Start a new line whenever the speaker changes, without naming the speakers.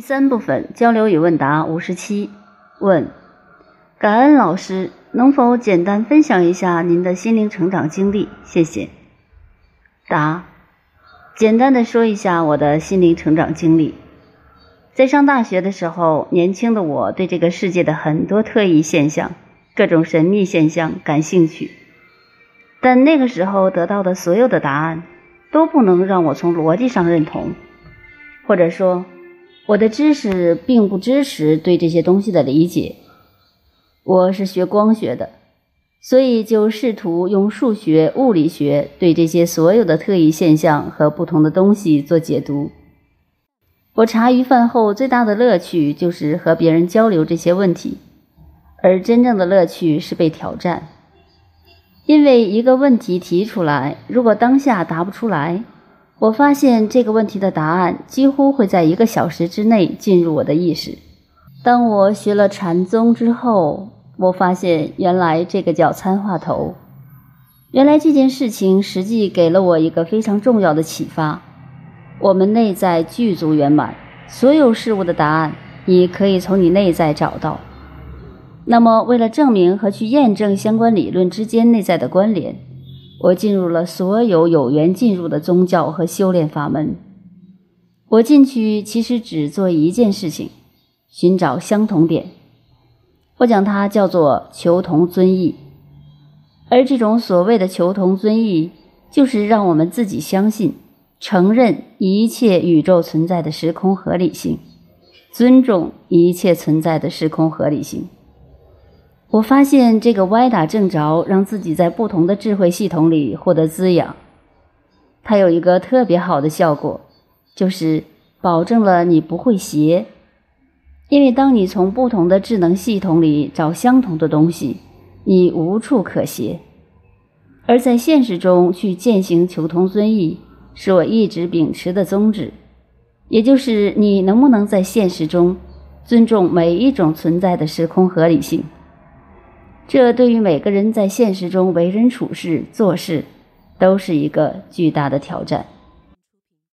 第三部分交流与问答五十七，问：感恩老师，能否简单分享一下您的心灵成长经历？谢谢。答：简单的说一下我的心灵成长经历。在上大学的时候，年轻的我对这个世界的很多特异现象、各种神秘现象感兴趣，但那个时候得到的所有的答案都不能让我从逻辑上认同，或者说。我的知识并不支持对这些东西的理解。我是学光学的，所以就试图用数学、物理学对这些所有的特异现象和不同的东西做解读。我茶余饭后最大的乐趣就是和别人交流这些问题，而真正的乐趣是被挑战。因为一个问题提出来，如果当下答不出来。我发现这个问题的答案几乎会在一个小时之内进入我的意识。当我学了禅宗之后，我发现原来这个叫参话头。原来这件事情实际给了我一个非常重要的启发：我们内在具足圆满，所有事物的答案你可以从你内在找到。那么，为了证明和去验证相关理论之间内在的关联。我进入了所有有缘进入的宗教和修炼法门。我进去其实只做一件事情：寻找相同点。我将它叫做求同尊异。而这种所谓的求同尊异，就是让我们自己相信、承认一切宇宙存在的时空合理性，尊重一切存在的时空合理性。我发现这个歪打正着，让自己在不同的智慧系统里获得滋养。它有一个特别好的效果，就是保证了你不会邪。因为当你从不同的智能系统里找相同的东西，你无处可邪。而在现实中去践行求同尊异，是我一直秉持的宗旨。也就是你能不能在现实中尊重每一种存在的时空合理性。这对于每个人在现实中为人处事、做事，都是一个巨大的挑战。